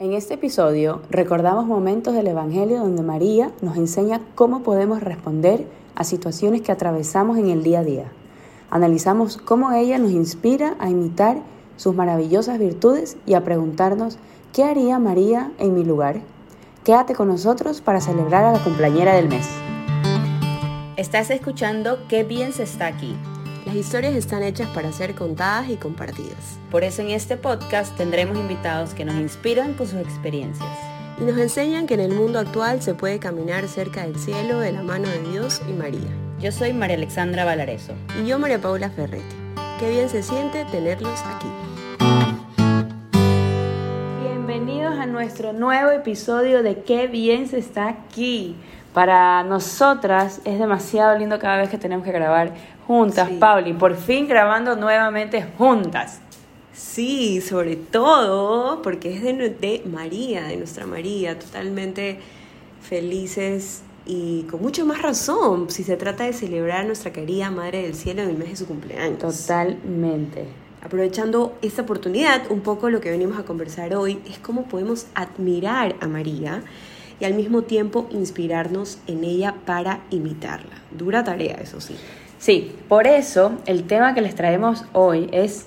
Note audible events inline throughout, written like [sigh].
En este episodio recordamos momentos del Evangelio donde María nos enseña cómo podemos responder a situaciones que atravesamos en el día a día. Analizamos cómo ella nos inspira a imitar sus maravillosas virtudes y a preguntarnos qué haría María en mi lugar. Quédate con nosotros para celebrar a la cumpleañera del mes. Estás escuchando Qué bien se está aquí las historias están hechas para ser contadas y compartidas. Por eso en este podcast tendremos invitados que nos inspiran con sus experiencias. Y nos enseñan que en el mundo actual se puede caminar cerca del cielo de la mano de Dios y María. Yo soy María Alexandra Valareso. Y yo María Paula Ferretti. Qué bien se siente tenerlos aquí. Bienvenidos a nuestro nuevo episodio de Qué bien se está aquí. Para nosotras es demasiado lindo cada vez que tenemos que grabar juntas, Pauli, por fin grabando nuevamente juntas. Sí, sobre todo porque es de, de María, de nuestra María, totalmente felices y con mucha más razón si se trata de celebrar a nuestra querida Madre del Cielo en el mes de su cumpleaños. Totalmente. Aprovechando esta oportunidad, un poco lo que venimos a conversar hoy es cómo podemos admirar a María y al mismo tiempo inspirarnos en ella para imitarla. Dura tarea, eso sí. Sí, por eso el tema que les traemos hoy es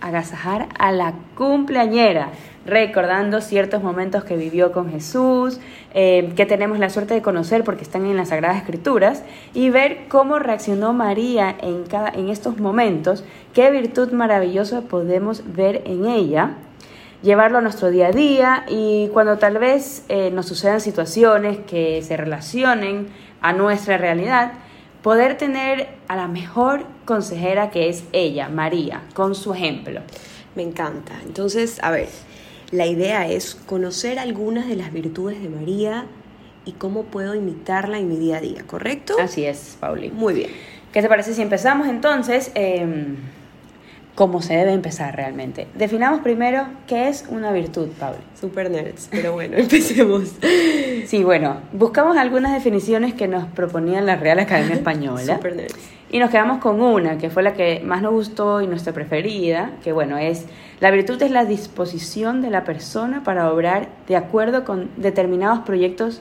agasajar a la cumpleañera, recordando ciertos momentos que vivió con Jesús, eh, que tenemos la suerte de conocer porque están en las Sagradas Escrituras, y ver cómo reaccionó María en, cada, en estos momentos, qué virtud maravillosa podemos ver en ella, llevarlo a nuestro día a día y cuando tal vez eh, nos sucedan situaciones que se relacionen a nuestra realidad, poder tener a la mejor consejera que es ella, María, con su ejemplo. Me encanta. Entonces, a ver, la idea es conocer algunas de las virtudes de María y cómo puedo imitarla en mi día a día, ¿correcto? Así es, Pauli. Muy bien. ¿Qué te parece si empezamos entonces? Eh, cómo se debe empezar realmente. Definamos primero qué es una virtud, Pablo. Super nerds, pero bueno, [laughs] empecemos. Sí, bueno, buscamos algunas definiciones que nos proponía la Real Academia Española. [laughs] Super nerds. Y nos quedamos con una, que fue la que más nos gustó y nuestra preferida, que bueno, es la virtud es la disposición de la persona para obrar de acuerdo con determinados proyectos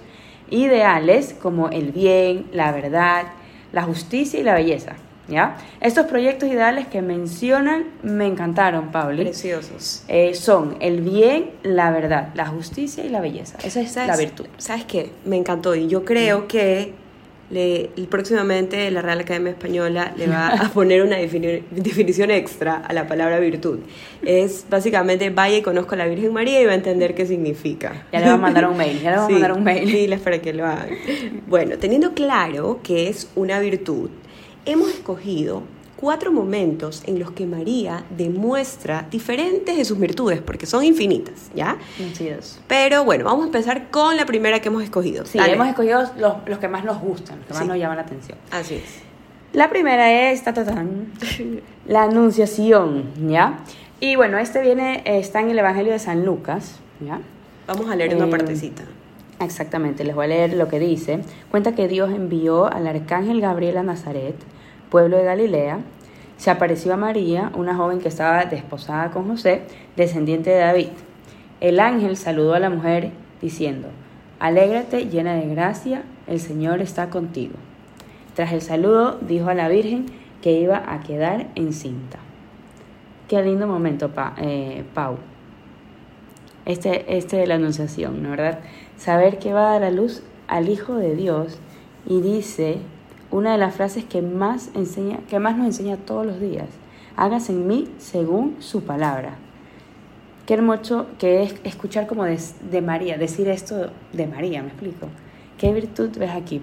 ideales como el bien, la verdad, la justicia y la belleza. ¿Ya? Estos proyectos ideales que mencionan me encantaron, Pauli. Preciosos. Eh, son el bien, la verdad, la justicia y la belleza. Esa es la virtud. ¿Sabes qué? Me encantó y yo creo que le, próximamente la Real Academia Española le va a [laughs] poner una definición extra a la palabra virtud. Es básicamente vaya y conozco a la Virgen María y va a entender qué significa. Ya le va a mandar un [laughs] mail, ya le va a mandar un mail. Diles para que lo hagan. Bueno, teniendo claro que es una virtud, hemos escogido cuatro momentos en los que María demuestra diferentes de sus virtudes, porque son infinitas, ¿ya? Pero bueno, vamos a empezar con la primera que hemos escogido. Sí, hemos escogido los, que más nos gustan, los que más nos llaman la atención. Así es. La primera es [laughs] la anunciación, ¿ya? Y bueno, este viene, está en el Evangelio de San Lucas, ¿ya? Vamos a leer una eh, partecita. Exactamente, les voy a leer lo que dice. Cuenta que Dios envió al arcángel Gabriel a Nazaret, pueblo de Galilea. Se apareció a María, una joven que estaba desposada con José, descendiente de David. El ángel saludó a la mujer diciendo, Alégrate llena de gracia, el Señor está contigo. Tras el saludo dijo a la Virgen que iba a quedar encinta. Qué lindo momento, eh, Pau. Este, este de la anunciación, ¿no verdad? saber que va a dar a luz al Hijo de Dios y dice una de las frases que más, enseña, que más nos enseña todos los días, hágase en mí según su palabra. Qué hermoso que es escuchar como de, María, decir esto de María, me explico. ¿Qué virtud ves aquí,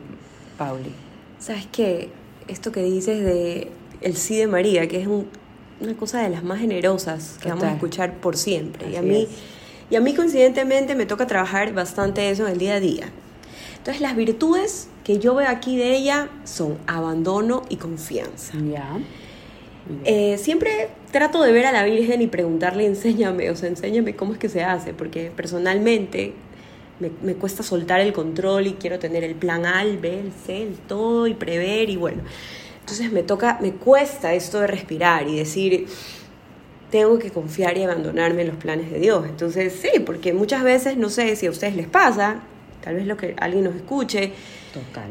Pauli? ¿Sabes qué? Esto que dices de el sí de María, que es una cosa de las más generosas que vamos a escuchar por siempre. y a mí... Y a mí coincidentemente me toca trabajar bastante eso en el día a día. Entonces las virtudes que yo veo aquí de ella son abandono y confianza. Ya. Eh, siempre trato de ver a la Virgen y preguntarle, enséñame, o sea, enséñame cómo es que se hace, porque personalmente me, me cuesta soltar el control y quiero tener el plan A, el B, el C, el todo y prever y bueno. Entonces me toca, me cuesta esto de respirar y decir, tengo que confiar y abandonarme en los planes de Dios. Entonces, sí, porque muchas veces, no sé si a ustedes les pasa, tal vez lo que alguien nos escuche. Total.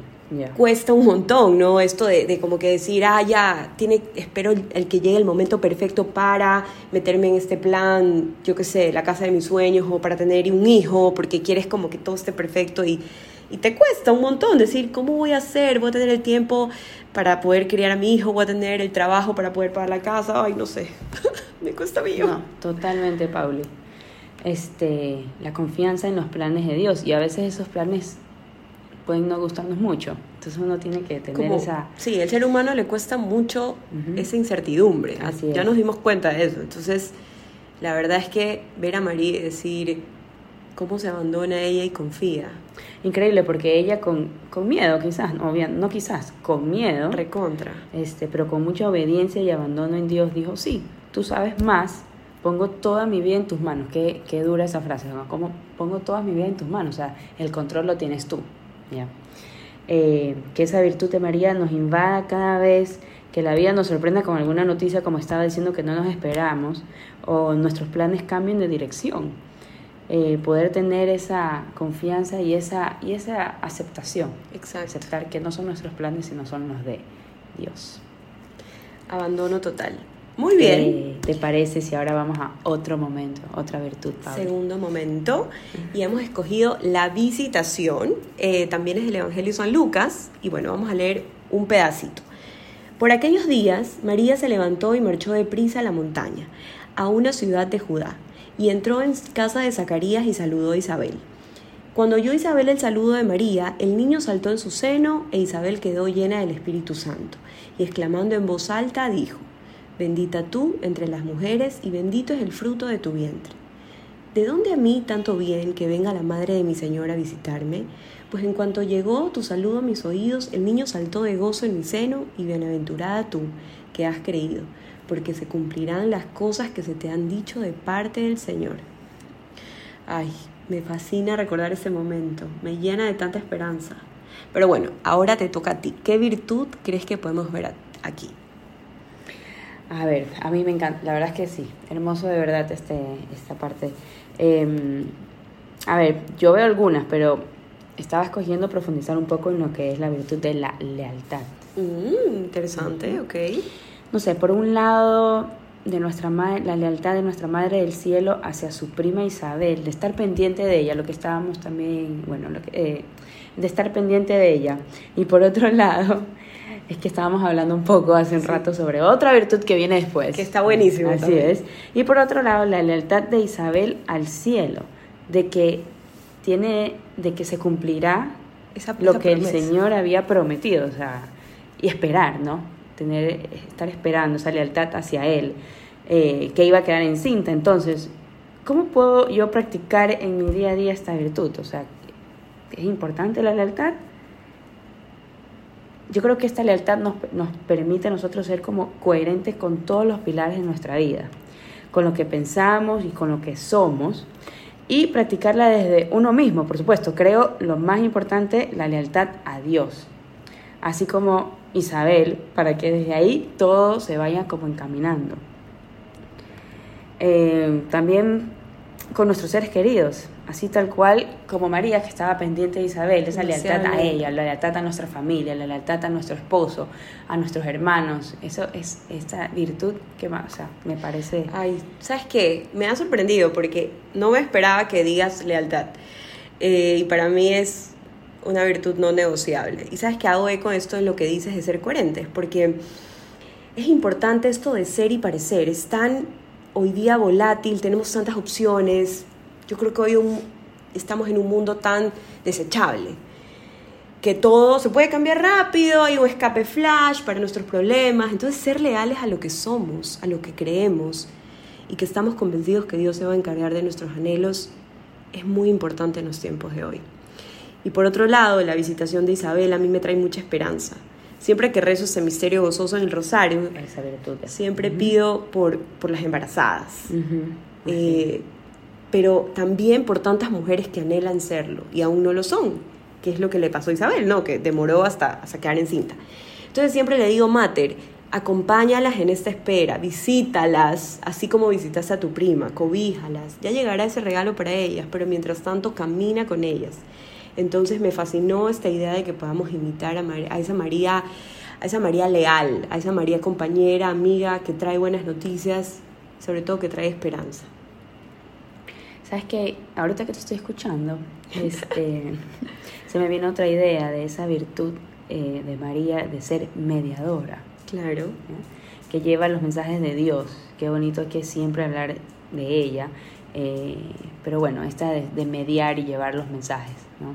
Cuesta un montón, ¿no? Esto de, como que decir, ah, ya, tiene, espero el, que llegue el momento perfecto para meterme en este plan, yo qué sé, la casa de mis sueños o para tener un hijo, porque quieres como que todo esté perfecto y, y te cuesta un montón decir, ¿cómo voy a hacer? ¿Voy a tener el tiempo para poder criar a mi hijo? ¿Voy a tener el trabajo para poder pagar la casa? Ay, no sé. [laughs] Me cuesta mío. No, totalmente, Pauli. Este, la confianza en los planes de Dios y a veces esos planes pueden no gustarnos mucho. Entonces uno tiene que tener esa... Sí, el ser humano le cuesta mucho esa incertidumbre. Así ya nos dimos cuenta de eso. Entonces, la verdad es que ver a María y decir cómo se abandona ella y confía. Increíble, porque ella con, con miedo, quizás, no, no quizás, con miedo. Recontra. Este, pero con mucha obediencia y abandono en Dios, dijo, sí, tú sabes más, pongo toda mi vida en tus manos. Qué, qué dura esa frase, ¿no? Como pongo toda mi vida en tus manos, o sea, el control lo tienes tú. ¿ya? Eh, que esa virtud de María nos invada cada vez que la vida nos sorprenda con alguna noticia como estaba diciendo que no nos esperamos o nuestros planes cambien de dirección. Eh, poder tener esa confianza y esa, y esa aceptación. Exacto. Aceptar que no son nuestros planes, sino son los de Dios. Abandono total. Muy bien. ¿Te parece si ahora vamos a otro momento, otra virtud, Segundo momento. Y hemos escogido la visitación. Eh, también es el Evangelio de San Lucas. Y bueno, vamos a leer un pedacito. Por aquellos días, María se levantó y marchó deprisa a la montaña, a una ciudad de Judá, y entró en casa de Zacarías y saludó a Isabel. Cuando oyó Isabel el saludo de María, el niño saltó en su seno e Isabel quedó llena del Espíritu Santo, y exclamando en voz alta dijo, Bendita tú entre las mujeres y bendito es el fruto de tu vientre. ¿De dónde a mí tanto bien que venga la madre de mi Señor a visitarme? Pues en cuanto llegó tu saludo a mis oídos, el niño saltó de gozo en mi seno y bienaventurada tú que has creído, porque se cumplirán las cosas que se te han dicho de parte del Señor. Ay, me fascina recordar ese momento, me llena de tanta esperanza. Pero bueno, ahora te toca a ti. ¿Qué virtud crees que podemos ver aquí? A ver, a mí me encanta, la verdad es que sí, hermoso de verdad este, esta parte. Em, a ver, yo veo algunas, pero estaba escogiendo profundizar un poco en lo que es la virtud de la lealtad. Mm, interesante, ok. No sé, por un lado, de nuestra madre, la lealtad de nuestra Madre del Cielo hacia su prima Isabel, de estar pendiente de ella, lo que estábamos también, bueno, lo que, eh, de estar pendiente de ella. Y por otro [laughs] lado, es que estábamos hablando un poco hace un rato sobre otra virtud que viene después. Que está buenísimo. Así es. Y por otro lado, la lealtad de Isabel al cielo, de que tiene, de que se cumplirá lo que el Señor había prometido, o sea, y esperar, ¿no? Tener, estar esperando esa lealtad hacia Él, eh, que iba a quedar encinta. Entonces, ¿cómo puedo yo practicar en mi día a día esta virtud? O sea, ¿es importante la lealtad? Yo creo que esta lealtad nos, nos permite a nosotros ser como coherentes con todos los pilares de nuestra vida, con lo que pensamos y con lo que somos, y practicarla desde uno mismo, por supuesto. Creo lo más importante, la lealtad a Dios, así como Isabel, para que desde ahí todo se vaya como encaminando. Eh, también con nuestros seres queridos, así tal cual como María, que estaba pendiente de Isabel, esa lealtad a ella, la lealtad a nuestra familia, la lealtad a nuestro esposo, a nuestros hermanos. Eso es esta virtud que o sea, me parece... Ay, ¿sabes qué? Me ha sorprendido porque no me esperaba que digas lealtad. Eh, y para mí es una virtud no negociable. Y sabes que hago eco esto en lo que dices de ser coherentes, porque es importante esto de ser y parecer. Es tan hoy día volátil, tenemos tantas opciones. Yo creo que hoy estamos en un mundo tan desechable, que todo se puede cambiar rápido, hay un escape flash para nuestros problemas. Entonces, ser leales a lo que somos, a lo que creemos y que estamos convencidos que Dios se va a encargar de nuestros anhelos es muy importante en los tiempos de hoy. Y por otro lado, la visitación de Isabel a mí me trae mucha esperanza siempre que rezo ese misterio gozoso en el rosario, siempre pido por, por las embarazadas. Eh, pero también por tantas mujeres que anhelan serlo y aún no lo son, que es lo que le pasó a Isabel, ¿no? Que demoró hasta, hasta quedar encinta. Entonces siempre le digo, Mater, Acompáñalas en esta espera, visítalas, así como visitaste a tu prima, cobíjalas. Ya llegará ese regalo para ellas, pero mientras tanto camina con ellas. Entonces me fascinó esta idea de que podamos imitar a esa María, a esa María leal, a esa María compañera, amiga, que trae buenas noticias, sobre todo que trae esperanza. Sabes que ahorita que te estoy escuchando, este, [laughs] se me vino otra idea de esa virtud eh, de María de ser mediadora. Claro. Que lleva los mensajes de Dios. Qué bonito que siempre hablar de ella. Eh, pero bueno, esta de, mediar y llevar los mensajes, ¿no?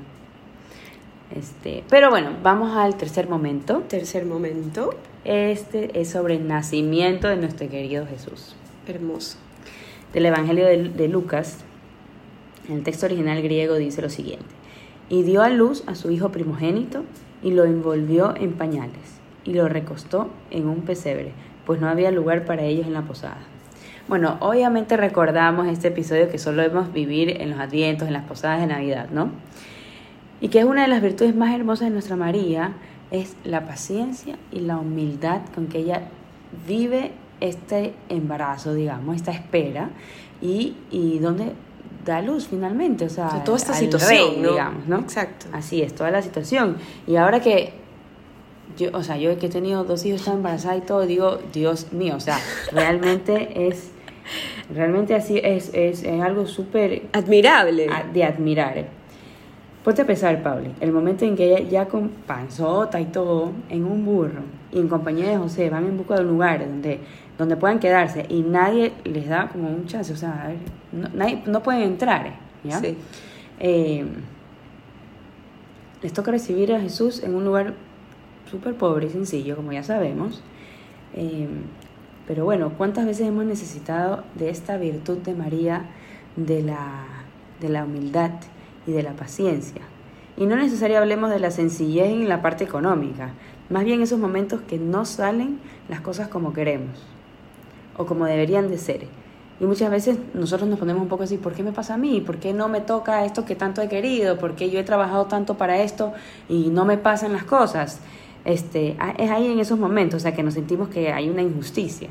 Este, pero bueno, vamos al tercer momento. Tercer momento. Este es sobre el nacimiento de nuestro querido Jesús. Hermoso. Del Evangelio de, de Lucas, el texto original griego dice lo siguiente. Y dio a luz a su hijo primogénito y lo envolvió en pañales y lo recostó en un pesebre, pues no había lugar para ellos en la posada. Bueno, obviamente recordamos este episodio que solo debemos vivir en los advientos, en las posadas de Navidad, ¿no? Y que es una de las virtudes más hermosas de nuestra María, es la paciencia y la humildad con que ella vive este embarazo, digamos, esta espera, y, y donde da luz finalmente, o sea, toda esta situación, digamos, ¿no? Exacto. Así es, toda la situación. Y ahora que yo, o sea, yo que he tenido dos hijos, están embarazadas y todo, digo, Dios mío, o sea, [laughs] realmente es, realmente así, es, es, algo súper... Admirable. De admirar. Ponte a pensar, Pauli, el momento en que ella ya con panzota y todo, en un burro, y en compañía de José, van en busca de un lugar donde, donde puedan quedarse y nadie les da como un chance, o sea, no, nadie, no pueden entrar, ¿ya? Sí. Eh, les toca recibir a Jesús en un lugar súper pobre y sencillo, como ya sabemos. Eh, pero bueno, ¿cuántas veces hemos necesitado de esta virtud de María, de la, de la humildad y de la paciencia? Y no necesariamente hablemos de la sencillez en la parte económica, más bien esos momentos que no salen las cosas como queremos o como deberían de ser. Y muchas veces nosotros nos ponemos un poco así, ¿por qué me pasa a mí? ¿Por qué no me toca esto que tanto he querido? ¿Por qué yo he trabajado tanto para esto y no me pasan las cosas? este, es ahí en esos momentos, o sea, que nos sentimos que hay una injusticia,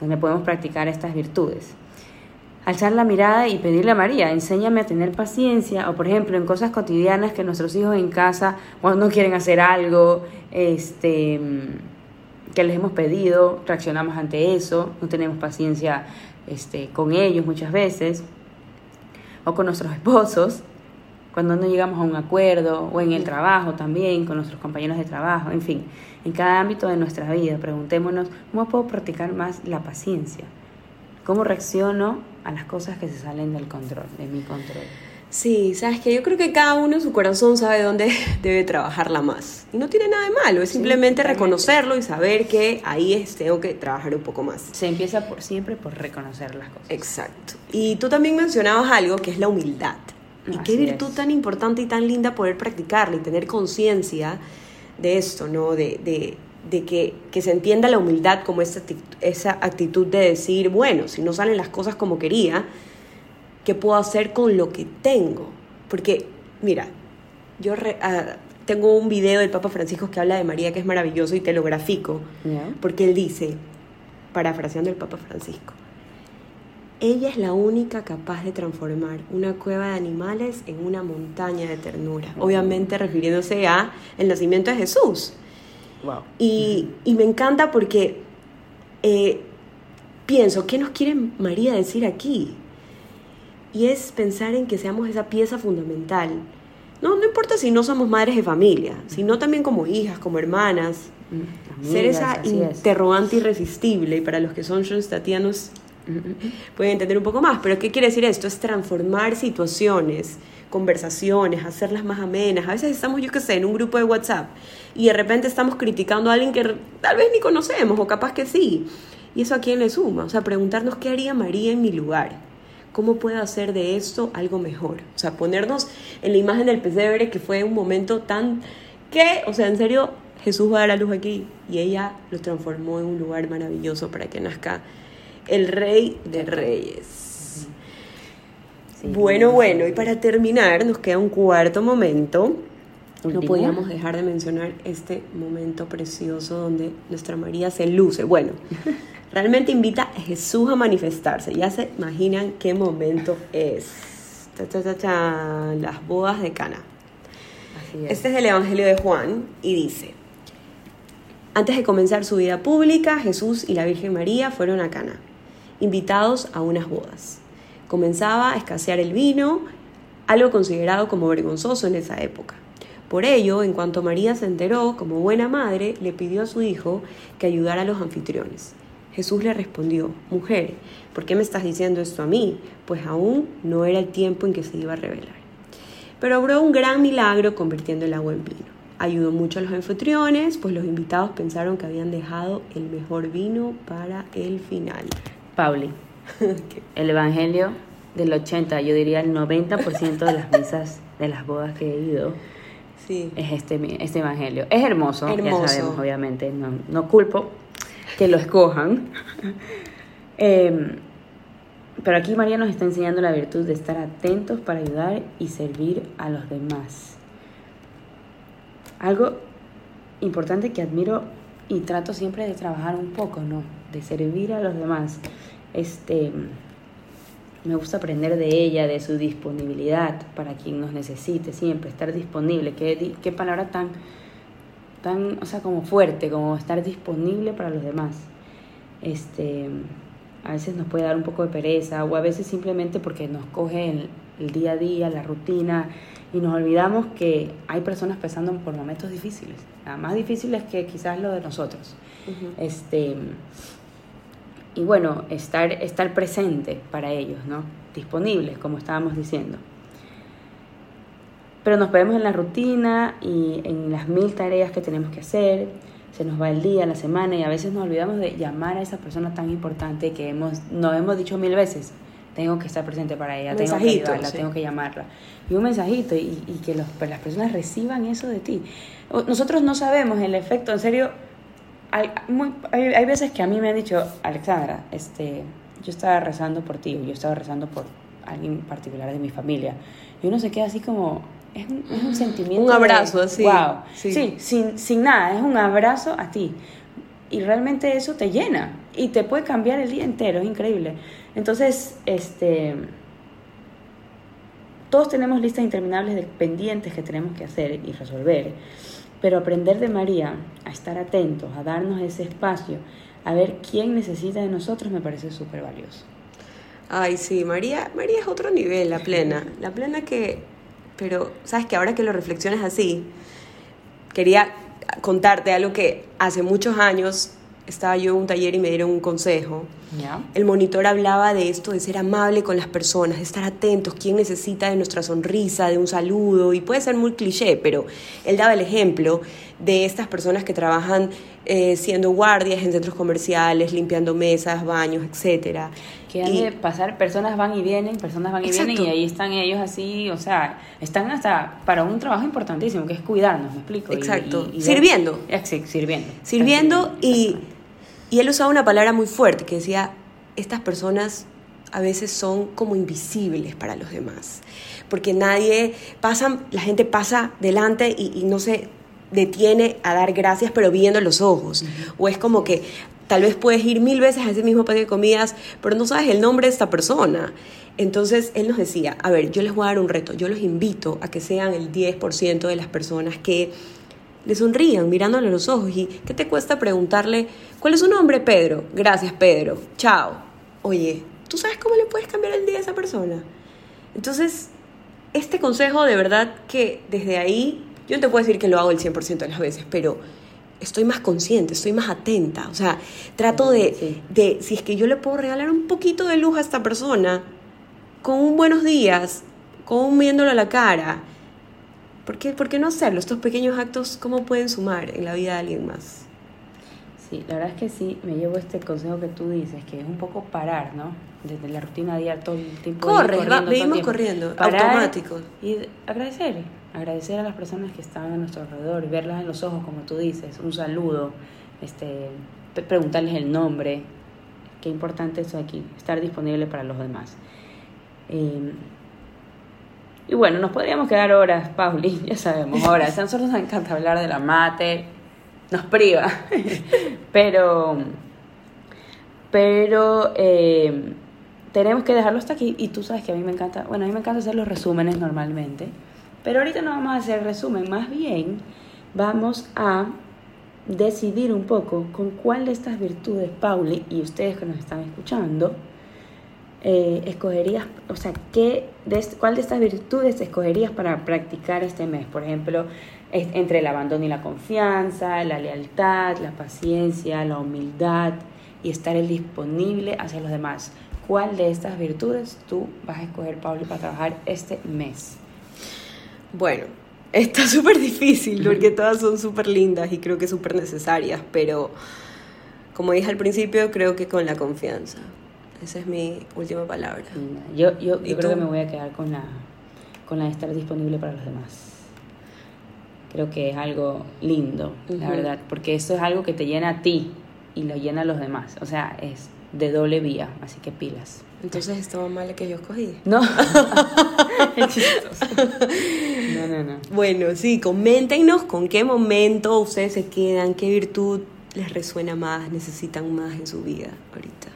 donde podemos practicar estas virtudes. Alzar la mirada y pedirle a María, enséñame a tener paciencia, o por ejemplo, en cosas cotidianas que nuestros hijos en casa, cuando no quieren hacer algo, este, que les hemos pedido, reaccionamos ante eso, no tenemos paciencia este, con ellos muchas veces, o con nuestros [laughs] esposos, cuando no llegamos a un acuerdo o en el trabajo también, con nuestros compañeros de trabajo, en fin, en cada ámbito de nuestra vida, preguntémonos, ¿cómo puedo practicar más la paciencia? ¿Cómo reacciono a las cosas que se salen del control, de mi control? Sí, sabes que yo creo que cada uno en su corazón sabe dónde [laughs] debe trabajarla más. Y no tiene nada de malo, es simplemente reconocerlo y saber que ahí es, tengo que trabajar un poco más. Se empieza por siempre por reconocer las cosas. Exacto. Y tú también mencionabas algo que es la humildad. Y qué virtud tan importante y tan linda poder practicarla y tener conciencia de esto, ¿no? De, de, de que, que, se entienda la humildad como esa actitud, esa actitud de decir, bueno, si no salen las cosas como quería, ¿qué puedo hacer con lo que tengo? Porque, mira, yo ah, tengo un video del Papa Francisco que habla de María que es maravilloso y te lo grafico, porque él dice, parafraseando el Papa Francisco, ella es la única capaz de transformar una cueva de animales en una montaña de ternura. Obviamente refiriéndose a el nacimiento de Jesús. Y, me encanta porque eh, pienso, ¿qué nos quiere María decir aquí? Y es pensar en que seamos esa pieza fundamental. No, no importa si no somos madres de familia, sino también como hijas, como hermanas. Mm, ser esa interrogante irresistible. Y para los que son Schoenstattianos, pueden entender un poco más. Pero ¿qué quiere decir esto? Es transformar situaciones, conversaciones, hacerlas más amenas. A veces estamos, yo qué sé, en un grupo de WhatsApp y de repente estamos criticando a alguien que tal vez ni conocemos o capaz que sí. ¿Y eso a quién le suma? O sea, preguntarnos qué haría María en mi lugar. ¿Cómo puedo hacer de esto algo mejor? O sea, ponernos en la imagen del pesebre que fue un momento tan que, o sea, en serio, Jesús va a dar la luz aquí y ella lo transformó en un lugar maravilloso para que nazca el rey de reyes. bueno, bueno, y para terminar nos queda un cuarto momento no podíamos dejar de mencionar este momento precioso donde nuestra María se luce. Bueno, [laughs] realmente invita a Jesús a manifestarse. Ya se imaginan qué momento es. Las bodas de Cana. Este es el Evangelio de Juan y dice, antes de comenzar su vida pública, Jesús y la Virgen María fueron a Cana, invitados a unas bodas. Comenzaba a escasear el vino, algo considerado como vergonzoso en esa época. Por ello, en cuanto María se enteró, como buena madre, le pidió a su hijo que ayudara a los anfitriones. Jesús le respondió, Mujer, ¿por qué me estás diciendo esto a mí? Pues aún no era el tiempo en que se iba a revelar. Pero obró un gran milagro convirtiendo el agua en vino. Ayudó mucho a los anfitriones, pues los invitados pensaron que habían dejado el mejor vino para el final. Pauli, [laughs] el Evangelio del 80, yo diría el 90% de las misas de las bodas que he ido es este, este evangelio. Es hermoso, ya sabemos, obviamente. No, culpo que lo escojan. [laughs] Em, pero aquí María nos está enseñando la virtud de estar atentos para ayudar y servir a los demás. Algo importante que admiro y trato siempre de trabajar un poco, ¿no? De servir a los demás. Este me gusta aprender de ella, de su disponibilidad para quien nos necesite, siempre estar disponible. Qué, qué palabra tan, tan, o sea, como fuerte, como estar disponible para los demás. Este, a veces nos puede dar un poco de pereza o a veces simplemente porque nos coge el, el día a día, la rutina y nos olvidamos que hay personas pasando por momentos difíciles, más difíciles que quizás lo de nosotros. Este y bueno, estar, estar presente para ellos, ¿no? Disponibles, como estábamos diciendo. Pero nos vemos en la rutina y en las mil tareas que tenemos que hacer, se nos va el día, la semana y a veces nos olvidamos de llamar a esa persona tan importante que hemos, nos hemos dicho mil veces, tengo que estar presente para ella, tengo que ayudarla, tengo que llamarla. Y un mensajito y, y que los, las personas reciban eso de ti. Nosotros no sabemos el efecto, en serio, hay, muy, hay, veces que a mí me han dicho, Alexandra, este, yo estaba rezando por ti, yo estaba rezando por alguien particular de mi familia. Y uno se queda así como, es un, es un sentimiento. Un abrazo, así. Wow. Sí, sin, sin nada, es un abrazo a ti. Y realmente eso te llena y te puede cambiar el día entero, es increíble. Entonces, este. Todos tenemos listas interminables de pendientes que tenemos que hacer y resolver. Pero aprender de María a estar atentos, a darnos ese espacio, a ver quién necesita de nosotros, me parece súper valioso. Ay, sí, María, María es otro nivel, la plena. La plena que, pero, ¿sabes que Ahora que lo reflexiones así, quería contarte algo que hace muchos años estaba yo en un taller y me dieron un consejo. El monitor hablaba de esto, de ser amable con las personas, de estar atentos, quién necesita de nuestra sonrisa, de un saludo, y puede ser muy cliché, pero él daba el ejemplo de estas personas que trabajan eh, siendo guardias en centros comerciales, limpiando mesas, baños, etcétera. Que han de pasar, personas van y vienen, personas van y vienen, y ahí están ellos así, o sea, están hasta para un trabajo importantísimo, que es cuidarnos, me explico. Exacto. sirviendo. sirviendo. Sirviendo y y él usaba una palabra muy fuerte que decía, estas personas a veces son como invisibles para los demás, porque nadie pasa, la gente pasa delante y, no se detiene a dar gracias, pero viendo los ojos. O es como que tal vez puedes ir mil veces a ese mismo patio de comidas, pero no sabes el nombre de esta persona. Entonces él nos decía, a ver, yo les voy a dar un reto, yo los invito a que sean el 10% de las personas que le sonrían mirándole los ojos. ¿Y qué te cuesta preguntarle, ¿cuál es su nombre, Pedro? Gracias, Pedro. Chao. Oye, ¿tú sabes cómo le puedes cambiar el día a esa persona? Entonces, este consejo de verdad que desde ahí, yo no te puedo decir que lo hago el 100% de las veces, pero estoy más consciente, estoy más atenta. O sea, trato de, de, si es que yo le puedo regalar un poquito de luz a esta persona, con un buenos días, con un viéndolo a la cara, ¿Por qué, ¿Por qué no hacerlo? Estos pequeños actos, ¿cómo pueden sumar en la vida de alguien más? Sí, la verdad es que sí, me llevo este consejo que tú dices, que es un poco parar, ¿no? Desde la rutina diaria todo el tiempo. Corre, vivimos corriendo, automático. Y agradecer, agradecer a las personas que están a nuestro alrededor, verlas en los ojos, como tú dices, un saludo, este, preguntarles el nombre. Qué importante eso aquí, estar disponible para los demás. Eh, Y bueno, nos podríamos quedar horas, Pauli, [laughs] ya sabemos, horas. A nosotros nos encanta hablar de la mate, nos priva. [laughs] pero, pero eh, tenemos que dejarlo hasta aquí. Y tú sabes que a mí me encanta, bueno, a mí me encanta hacer los resúmenes normalmente. Pero ahorita no vamos a hacer resumen, más bien vamos a decidir un poco con cuál de estas virtudes, Pauli, y ustedes que nos están escuchando, eh, escogerías, o sea, ¿qué de, ¿cuál de estas virtudes escogerías para practicar este mes? Por ejemplo, entre el abandono y la confianza, la lealtad, la paciencia, la humildad y estar el disponible hacia los demás. ¿Cuál de estas virtudes tú vas a escoger, Pablo, para trabajar este mes? Bueno, está [laughs] súper difícil porque todas son súper lindas y creo que súper necesarias, pero como dije al principio, creo que con la confianza. Esa es mi última palabra. Yo, yo, yo creo que me voy a quedar con la, con la de estar disponible para los demás. Creo que es algo lindo, la verdad, porque eso es algo que te llena a ti y lo llena a los demás. O sea, es de doble vía, así que pilas. Entonces estaba mal que yo escogí. No. [laughs] [laughs] no, no, no. Bueno, sí, coméntenos con qué momento ustedes se quedan, qué virtud les resuena más, necesitan más en su vida ahorita.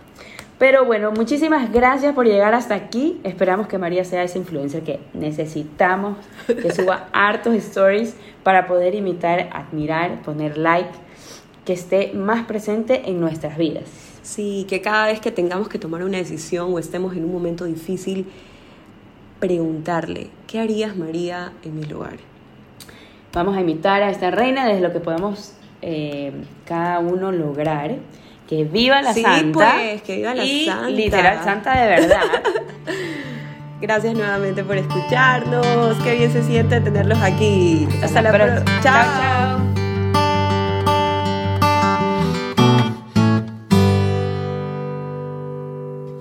Pero bueno, muchísimas gracias por llegar hasta aquí. Esperamos que María sea esa influencer que necesitamos, que suba [laughs] hartos stories para poder imitar, admirar, poner like, que esté más presente en nuestras vidas. Sí, que cada vez que tengamos que tomar una decisión o estemos en un momento difícil, preguntarle, ¿qué harías María en mi lugar? Vamos a imitar a esta reina desde lo que podemos eh, cada uno lograr que viva la sí, santa. Pues, que viva la y santa. Literal santa de verdad. [laughs] Gracias nuevamente por escucharnos. Qué bien se siente tenerlos aquí. Hasta, la próxima. chao. chao.